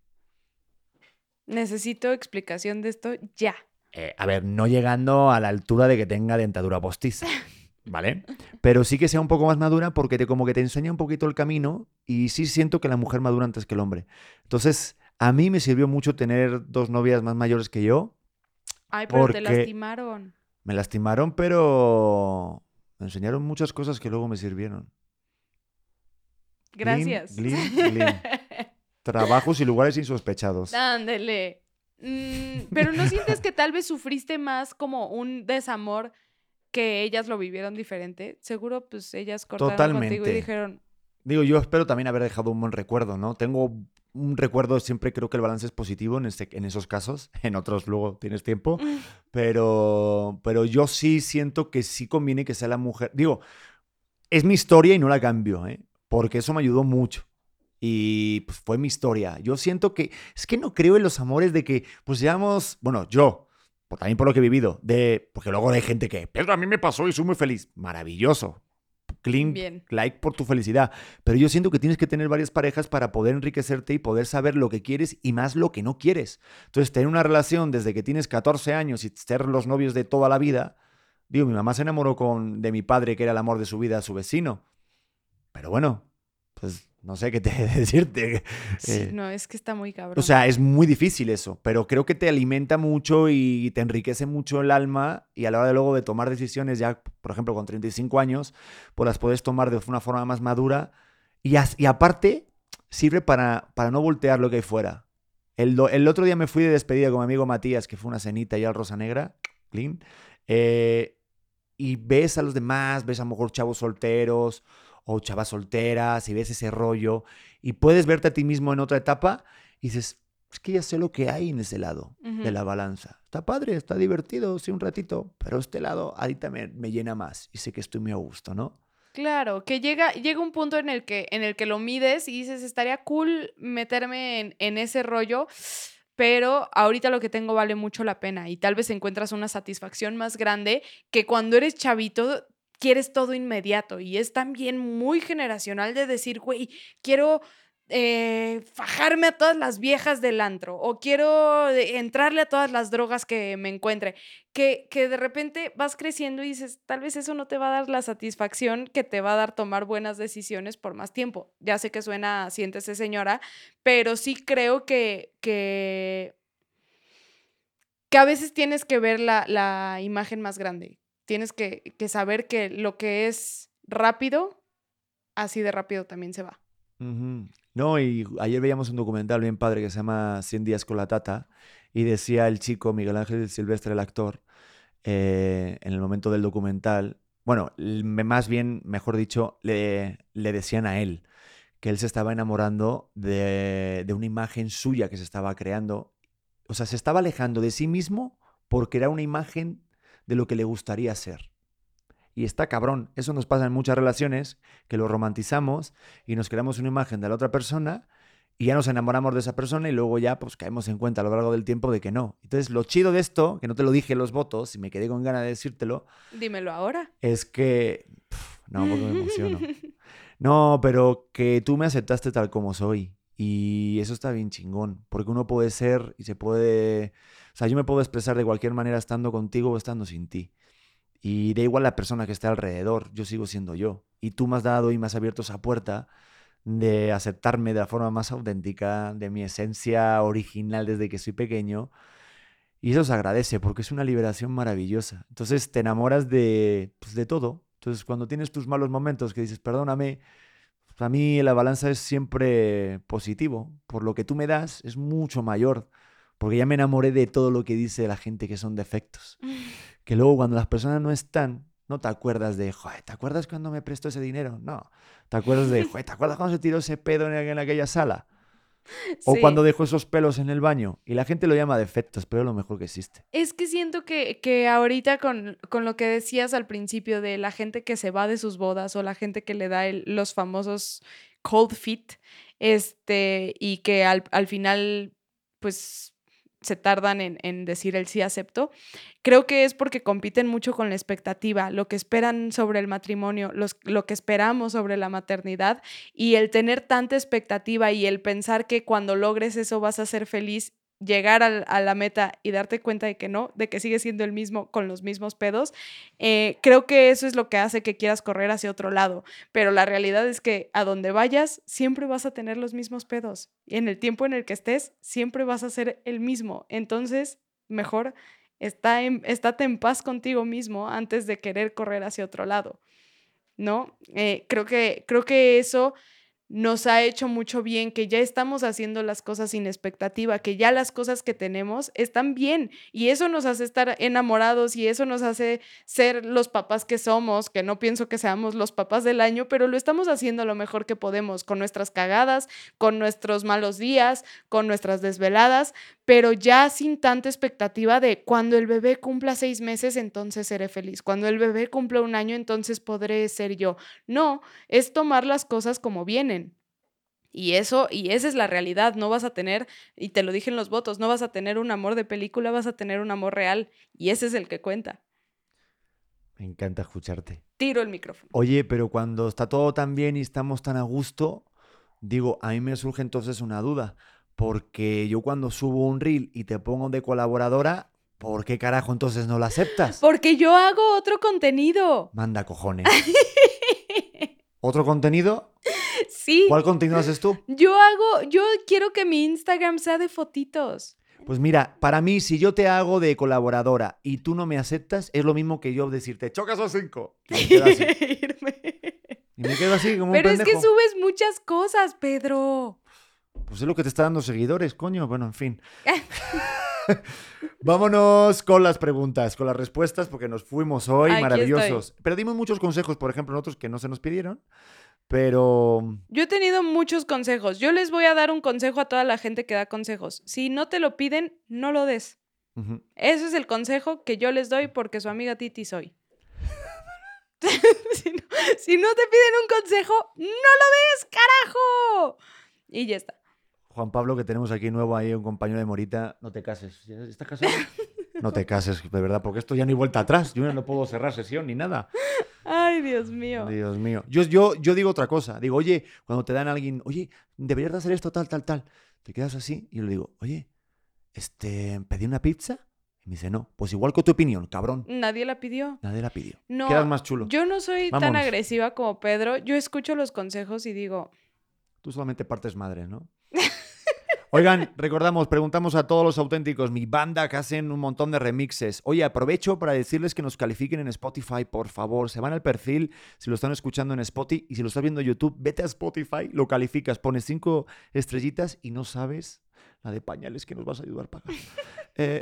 Necesito explicación de esto ya. Eh, a ver, no llegando a la altura de que tenga dentadura postiza, ¿vale? Pero sí que sea un poco más madura porque te, como que te enseña un poquito el camino y sí siento que la mujer madura antes que el hombre. Entonces, a mí me sirvió mucho tener dos novias más mayores que yo. Ay, pero te lastimaron. Me lastimaron, pero me enseñaron muchas cosas que luego me sirvieron. Gracias. glin, glin. Trabajos y lugares insospechados. Ándele. Mm, pero ¿no sientes que tal vez sufriste más como un desamor que ellas lo vivieron diferente? Seguro, pues ellas cortaron contigo y Totalmente. dijeron, Digo, yo espero también haber dejado un buen recuerdo, ¿no? Tengo recuerdo, siempre creo que el balance es positivo en, este, en esos casos, en otros luego tienes tiempo, "Mm, pero, pero yo sí siento que sí conviene que sea la mujer. Digo, es mi historia y no la cambio, ¿eh? Porque eso me ayudó mucho. Y pues fue mi historia. Yo siento que, es que no creo en los amores de que, pues llevamos, bueno, yo, por- también por lo que he vivido, de, porque luego hay gente que, Pedro, a mí me pasó y soy muy feliz. Maravilloso. Clean, Bien. like por tu felicidad. Pero yo siento que tienes que tener varias parejas para poder enriquecerte y poder saber lo que quieres y más lo que no quieres. Entonces, tener una relación desde que tienes 14 años y ser los novios de toda la vida. Digo, mi mamá se enamoró con, de mi padre, que era el amor de su vida, su vecino. Pero bueno, pues no sé qué te decirte. sí, Eh, no, es que está muy cabrón. o sea, es muy difícil eso, pero creo que te alimenta mucho y te enriquece mucho el alma y a la hora de luego de tomar decisiones ya, por ejemplo, con 35 años, pues las puedes tomar de una forma más madura y, as- y aparte sirve para, para no voltear lo que hay fuera. El, do- el otro día me fui de despedida con mi amigo Matías, que fue una cenita ya al Rosa Negra, clean, eh, y ves a los demás, ves a lo mejor chavos solteros o chavas solteras y ves ese rollo y puedes verte a ti mismo en otra etapa y dices, es que ya sé lo que hay en ese lado de la balanza. Está padre, está divertido, sí, un ratito, pero este lado ahorita me, me llena más y sé que estoy muy a gusto, ¿no? Claro, que llega, llega un punto en el que, en el que lo mides y dices, estaría cool meterme en, en ese rollo, pero ahorita lo que tengo vale mucho la pena y tal vez encuentras una satisfacción más grande que cuando eres chavito quieres todo inmediato y es también muy generacional de decir, güey, quiero eh, fajarme a todas las viejas del antro o quiero eh, entrarle a todas las drogas que me encuentre que, que de repente vas creciendo y dices, tal vez eso no te va a dar la satisfacción que te va a dar tomar buenas decisiones por más tiempo. Ya sé que suena, siéntese señora, pero sí creo que, que, que a veces tienes que ver la, la imagen más grande. Tienes que, saber que lo que es rápido, así de rápido también se va. No, y ayer veíamos un documental bien padre que se llama 100 días con la tata y decía el chico Miguel Ángel Silvestre, el actor, eh, en el momento del documental, bueno, más bien, mejor dicho, le, le decían a él que él se estaba enamorando de, de una imagen suya que se estaba creando. O sea, se estaba alejando de sí mismo porque era una imagen de lo que le gustaría ser. Y está cabrón. Eso nos pasa en muchas relaciones, que lo romantizamos y nos creamos una imagen de la otra persona y ya nos enamoramos de esa persona y luego ya pues caemos en cuenta a lo largo del tiempo de que no. Entonces, lo chido de esto, que no te lo dije en los votos y me quedé con ganas de decírtelo, Dímelo ahora. es que... no, porque me emociono. No, pero que tú me aceptaste tal como soy. Y eso está bien chingón, porque uno puede ser y se puede... Sea, yo me puedo expresar de cualquier manera estando contigo o estando sin ti. Y da igual la persona que esté alrededor, yo sigo siendo yo. Y tú me has dado y me has abierto esa puerta de aceptarme de la forma más auténtica, de mi esencia original desde que soy pequeño. Y eso se agradece porque es una liberación maravillosa. Entonces te enamoras de, pues, de todo. Entonces cuando tienes tus malos momentos que dices, perdóname, pues, a mí la balanza es siempre positivo. Por lo que tú me das es mucho mayor. Porque ya me enamoré de todo lo que dice la gente que son defectos. Que luego cuando las personas no están, No te acuerdas de, joder, ¿te acuerdas cuando me prestó ese dinero? No. ¿Te acuerdas de, joder, ¿te acuerdas cuando se tiró ese pedo en, en aquella sala? O Sí. cuando dejó esos pelos en el baño. Y la gente lo llama defectos, pero es lo mejor que existe. Es que siento que, que ahorita con, con lo que decías al principio de la gente que se va de sus bodas o la gente que le da el- los famosos cold feet, este, y que al, al final, pues, se tardan en, en decir el sí acepto, creo que es porque compiten mucho con la expectativa, lo que esperan sobre el matrimonio, los, lo que esperamos sobre la maternidad y el tener tanta expectativa y el pensar que cuando logres eso vas a ser feliz, llegar al- a la meta y darte cuenta de que no, de que sigues siendo el mismo con los mismos pedos, eh, creo que eso es lo que hace que quieras correr hacia otro lado. Pero la realidad es que a donde vayas, siempre vas a tener los mismos pedos. Y en el tiempo en el que estés, siempre vas a ser el mismo. Entonces, mejor está en, estate en paz contigo mismo antes de querer correr hacia otro lado. ¿No? Eh, creo, que, creo que eso nos ha hecho mucho bien, que ya estamos haciendo las cosas sin expectativa, que ya las cosas que tenemos están bien y eso nos hace estar enamorados y eso nos hace ser los papás que somos, que no pienso que seamos los papás del año, pero lo estamos haciendo lo mejor que podemos, con nuestras cagadas, con nuestros malos días, con nuestras desveladas, pero ya sin tanta expectativa de cuando el bebé cumpla seis meses, entonces seré feliz, cuando el bebé cumpla un año, entonces podré ser yo. No, es tomar las cosas como vienen. Y eso, y esa es la realidad, no vas a tener, y te lo dije en los votos, no vas a tener un amor de película, vas a tener un amor real, y ese es el que cuenta. Me encanta escucharte. Tiro el micrófono. Oye, pero cuando está todo tan bien y estamos tan a gusto, digo, a mí me surge entonces una duda. Porque yo cuando subo un reel y te pongo de colaboradora, ¿por qué carajo entonces no la aceptas? Porque yo hago otro contenido. Manda cojones. ¿Otro contenido? Sí. ¿Cuál contenido haces tú? Yo hago, yo quiero que mi Instagram sea de fotitos. Pues mira, para mí, si yo te hago de colaboradora y tú no me aceptas, es lo mismo que yo decirte, chocas o cinco. Y me quedo así. Y me quedo así como Pero un es que subes muchas cosas, Pedro. Pues es lo que te está dando seguidores, coño. Bueno, en fin. Vámonos con las preguntas, con las respuestas, porque nos fuimos hoy Aquí maravillosos. Pero dimos muchos consejos, por ejemplo, otros que no se nos pidieron. Pero Yo he tenido muchos consejos. Yo les voy a dar un consejo a toda la gente que da consejos. Si no te lo piden, no lo des. ujú, Ese es el consejo que yo les doy porque su amiga Titi soy. si, no, si no te piden un consejo, no lo des, carajo. Y ya está. Juan Pablo, que tenemos aquí nuevo, ahí un compañero de Morita, no te cases. ¿Ya ¿Estás casado? No te cases, de verdad, porque esto ya ni vuelta atrás. Yo no puedo cerrar sesión ni nada. Ay, Dios mío. Dios mío. Yo, yo, yo digo otra cosa. Digo, oye, cuando te dan a alguien, oye, deberías de hacer esto, tal, tal, tal. Te quedas así y yo le digo, oye, este, ¿pedí una pizza? Y me dice, no. Pues igual que tu opinión, cabrón. Nadie la pidió. Nadie la pidió. No, Quedas más chulo. Yo no soy tan agresiva como Pedro. Yo escucho los consejos y digo, Tú solamente partes madre, ¿no? Oigan, recordamos, preguntamos a todos los auténticos, mi banda que hacen un montón de remixes. Oye, aprovecho para decirles que nos califiquen en Spotify, por favor. Se van al perfil, si lo están escuchando en Spotify y si lo estás viendo en YouTube, vete a Spotify, lo calificas, pones cinco estrellitas y no sabes la de pañales que nos vas a ayudar a pagar. Eh,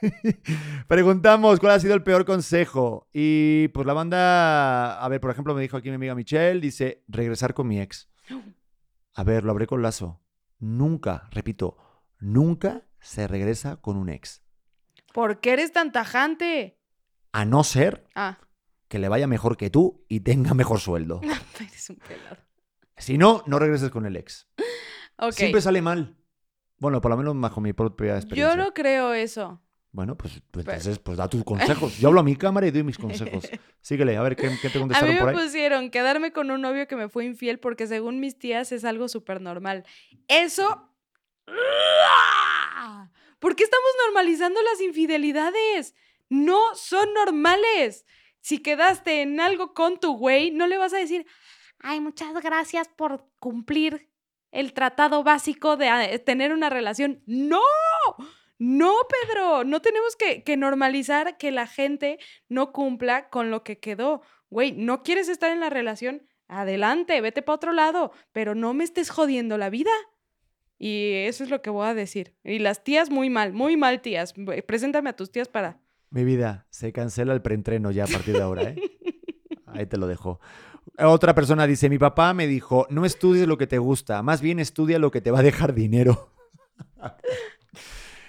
preguntamos cuál ha sido el peor consejo. Y pues la banda, a ver, por ejemplo, me dijo aquí mi amiga Michelle, dice, regresar con mi ex. A ver, lo habré con lazo. Nunca, repito, nunca se regresa con un ex. ¿por qué eres tan tajante? A no ser Ah, que le vaya mejor que tú y tenga mejor sueldo. eres un pelado. Si no, no regreses con el ex. Siempre sale mal. Bueno, por lo menos bajo mi propia experiencia. Yo no creo eso. Bueno, pues, pues Pero- entonces, pues da tus consejos. Yo hablo a mi cámara y doy mis consejos. Síguele, a ver qué, qué te A mí contestaron por me ahí. pusieron quedarme con un novio que me fue infiel porque según mis tías es algo súper normal. Eso... ¿Por qué estamos normalizando las infidelidades? No son normales. Si quedaste en algo con tu güey, no le vas a decir, ay, muchas gracias por cumplir el tratado básico de ah, tener una relación. No, no, Pedro, no tenemos que, que normalizar que la gente no cumpla con lo que quedó. Güey, ¿no quieres estar en la relación? Adelante, vete para otro lado, pero no me estés jodiendo la vida. Y eso es lo que voy a decir. Y las tías muy mal, muy mal tías. Preséntame a tus tías para Mi vida, se cancela el preentreno ya a partir de ahora, ¿eh? Ahí te lo dejo. Otra persona dice, mi papá me dijo, no estudies lo que te gusta, más bien estudia lo que te va a dejar dinero.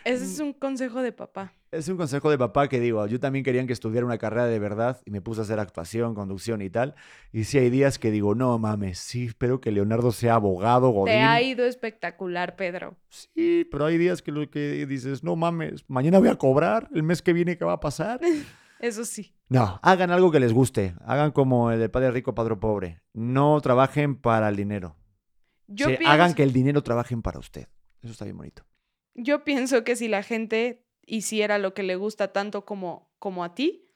Ese es un consejo de papá. Es un consejo de papá que digo, yo también quería que estudiara una carrera de verdad y me puse a hacer actuación, conducción y tal. Y sí hay días que digo, no mames, sí, espero que Leonardo sea abogado, godín. Te ha ido espectacular, Pedro. Sí, pero hay días que lo que dices, no mames, mañana voy a cobrar, el mes que viene, ¿qué va a pasar? Eso sí. No, hagan algo que les guste. Hagan como el del padre rico, padre pobre. No trabajen para el dinero. Yo, pienso, Hagan que el dinero trabajen para usted. Eso está bien bonito. Yo pienso que si la gente hiciera lo que le gusta tanto como, como a ti,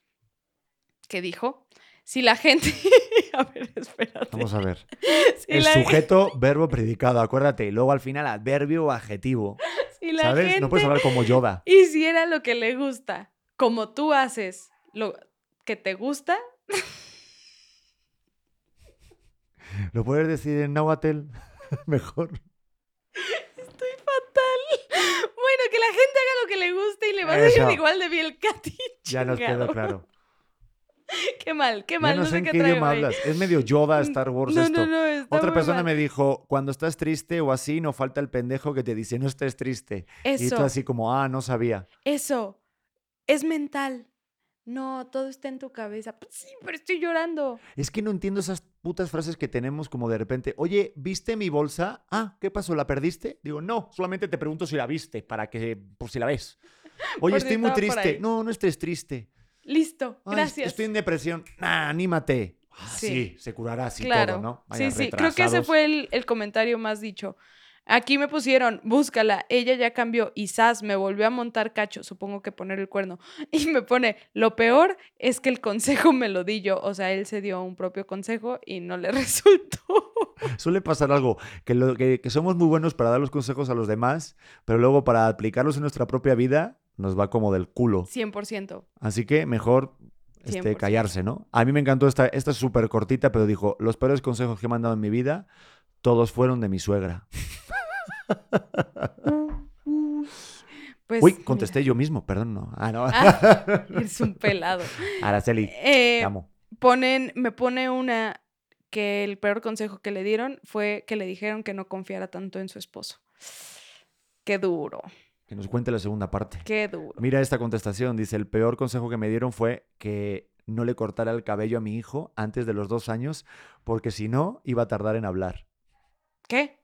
¿qué dijo? Si la gente... a ver, espérate. Vamos a ver. Si El la, sujeto, verbo, predicado, acuérdate. Y luego al final adverbio o adjetivo. si la ¿Sabes? gente No puedes hablar como Yoda. hiciera lo que le gusta, como tú haces lo que te gusta, ¿Lo puedes decir en Nahuatl? Mejor. estoy fatal. Bueno, que la gente haga lo que le guste y le va a Eso. salir igual de bien Katy. Ya nos quedó claro. Qué mal, qué Ya mal. no, sé en qué, traigo idioma hablas. Es medio Yoda Star Wars No, esto. no, no, Otra persona mal. me dijo, cuando estás triste o así, no falta el pendejo que te dice, no estés triste. Y tú Eso, así como, ah, no sabía. eso. Es mental. No, todo está en tu cabeza. Pues sí, pero estoy llorando. Es que no entiendo esas putas frases que tenemos como de repente, oye, ¿viste mi bolsa? Ah, ¿qué pasó? ¿La perdiste? Digo, no, solamente te pregunto si la viste, para que, por si la ves. Oye, estoy muy triste. No, no estés triste. Listo, "Ay, gracias. Estoy en depresión. Nah, anímate. Ah, Sí. sí. se curará así claro. todo, ¿no? sí, Vaya sí, creo que ese fue el, el comentario más dicho. Aquí me pusieron, búscala, ella ya cambió y Sas me volvió a montar cacho, supongo que poner el cuerno. Y me pone, lo peor es que el consejo me lo di yo, o sea, él se dio un propio consejo y no le resultó. Suele pasar algo, que, lo- que, que somos muy buenos para dar los consejos a los demás, pero luego para aplicarlos en nuestra propia vida nos va como del culo. 100%. Así que mejor este, 100%. callarse, ¿no? A mí me encantó esta, esta es súper cortita, pero dijo, los peores consejos que me han dado en mi vida, todos fueron de mi suegra. Pues, Uy, mira. contesté yo mismo, perdón, no. Ah, no. Ah, eres un pelado. Araceli, Eh, amo. ponen, me pone una que el peor consejo que le dieron fue que le dijeron que no confiara tanto en su esposo. Qué duro, Que nos cuente la segunda parte. qué duro. Mira esta contestación, dice, el peor consejo que me dieron fue que no le cortara el cabello a mi hijo antes de los dos años, porque si no, iba a tardar en hablar. ¿Qué?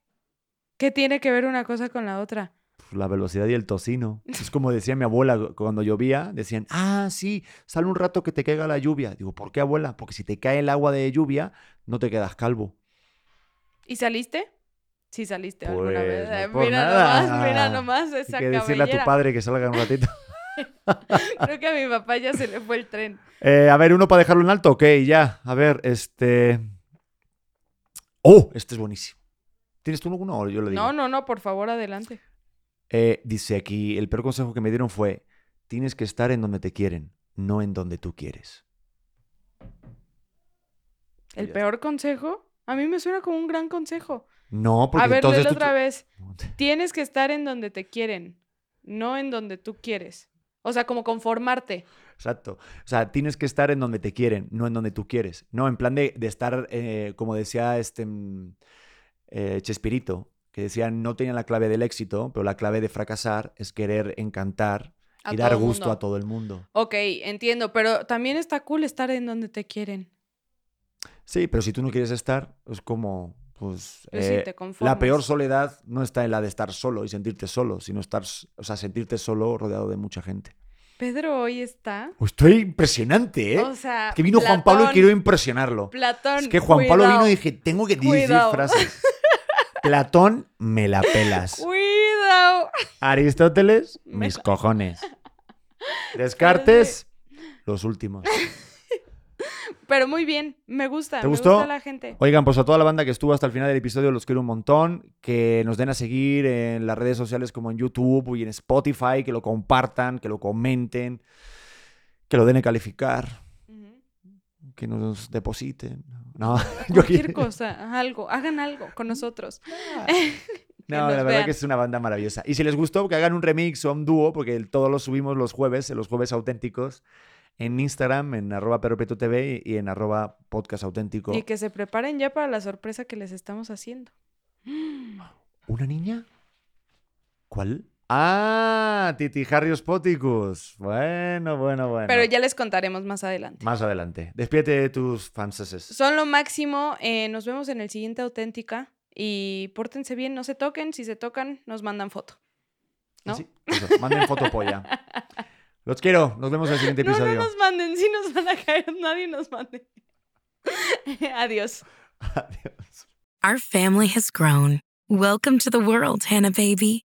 ¿Qué tiene que ver una cosa con la otra? La velocidad y el tocino. Es como decía mi abuela cuando llovía, decían, ah, sí, sale un rato que te caiga la lluvia. Digo, ¿por qué abuela? Porque si te cae el agua de lluvia, no te quedas calvo. ¿Y saliste? Sí, saliste alguna vez. Pues, no Eh, mira nada. nomás, mira nomás Hay esa que decirle a tu padre que salga un ratito. Creo que a mi papá ya se le fue el tren. Eh, a ver, uno para dejarlo en alto, ok, ya. A ver, este... Oh, este es buenísimo. ¿Tienes tú alguno o yo lo digo? No, no, no, por favor, adelante. Eh, dice aquí, el peor consejo que me dieron fue, tienes que estar en donde te quieren, no en donde tú quieres. ¿El peor consejo? A mí me suena como un gran consejo. No, porque A ver, entonces tú- otra vez. Tienes que estar en donde te quieren, no en donde tú quieres. O sea, como conformarte. Exacto. O sea, tienes que estar en donde te quieren, no en donde tú quieres. No, en plan de, de estar, eh, como decía este mm, eh, Chespirito, que decía, no tenía la clave del éxito, pero la clave de fracasar es querer encantar A y dar gusto a todo el mundo. Ok, entiendo, pero también está cool estar en donde te quieren. Sí, pero si tú no quieres estar, es como, pues... Pues eh, la peor soledad no está en la de estar solo y sentirte solo, sino estar, o sea, sentirte solo rodeado de mucha gente. Pedro hoy está. Estoy impresionante, ¿eh? O sea, que vino Juan Pablo y quiero impresionarlo. Platón. Es que Juan Pablo vino y dije, tengo que decir Cuidado. frases. Platón, me la pelas. Cuidado. Aristóteles, mis cojones. Descartes, los últimos. Pero muy bien, me gusta. ¿Te me gustó? gusta la gente. Oigan, pues a toda la banda que estuvo hasta el final del episodio, los quiero un montón. Que nos den a seguir en las redes sociales como en YouTube y en Spotify, que lo compartan, que lo comenten, que lo den a calificar. Que nos depositen. No, Cualquier cosa, algo, hagan algo con nosotros. No, la verdad vean. que es una banda maravillosa. Y si les gustó, que hagan un remix o un dúo, porque todos los subimos los jueves, en los jueves auténticos, en Instagram, en arroba perropetutv y en arroba podcast auténtico. Y que se preparen ya para la sorpresa que les estamos haciendo. ¿Una niña? ¿Cuál? Ah, Titi Harrios Poticus. Bueno, bueno, bueno. Pero ya les contaremos más adelante. Más adelante. Despídete de tus fanses. Son lo máximo. eh, nos vemos en el siguiente auténtica. Y pórtense bien, no se toquen. Si se tocan, nos mandan foto. ¿no? Sí, eso, manden foto polla. Los quiero. Nos vemos en el siguiente No, no episodio. nos manden, sí nos van a caer. Nadie nos mande. Adiós. Adiós. Our family has grown. Welcome to the world, Hannah baby.